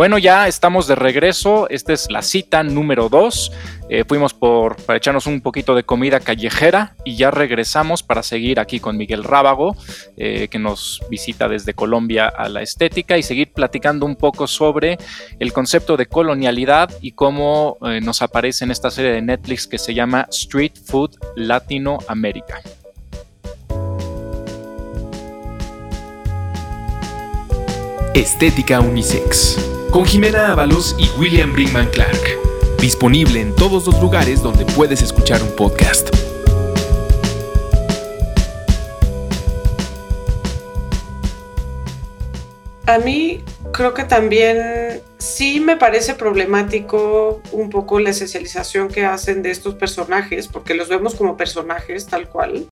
Bueno, ya estamos de regreso. Esta es la cita número dos. Eh, fuimos por para echarnos un poquito de comida callejera y ya regresamos para seguir aquí con Miguel Rábago, eh, que nos visita desde Colombia a la estética y seguir platicando un poco sobre el concepto de colonialidad y cómo eh, nos aparece en esta serie de Netflix que se llama Street Food Latinoamérica. Estética Unisex, con Jimena Ábalos y William Brinkman Clark. Disponible en todos los lugares donde puedes escuchar un podcast. A mí creo que también sí me parece problemático un poco la esencialización que hacen de estos personajes, porque los vemos como personajes tal cual,